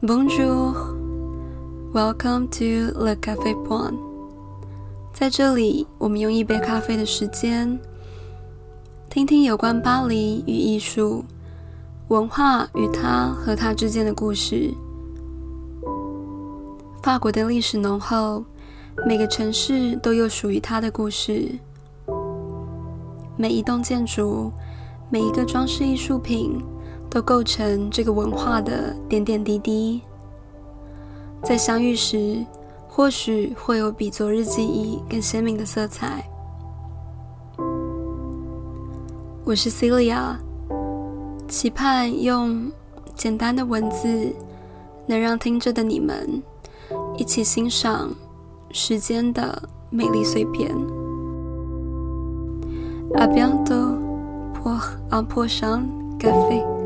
Bonjour, welcome to Le Café Point。在这里，我们用一杯咖啡的时间，听听有关巴黎与艺术、文化与它和它之间的故事。法国的历史浓厚，每个城市都有属于它的故事。每一栋建筑，每一个装饰艺术品。都构成这个文化的点点滴滴，在相遇时，或许会有比昨日记忆更鲜明的色彩。我是 Celia，期盼用简单的文字，能让听着的你们一起欣赏时间的美丽碎片。À bientôt pour un prochain café。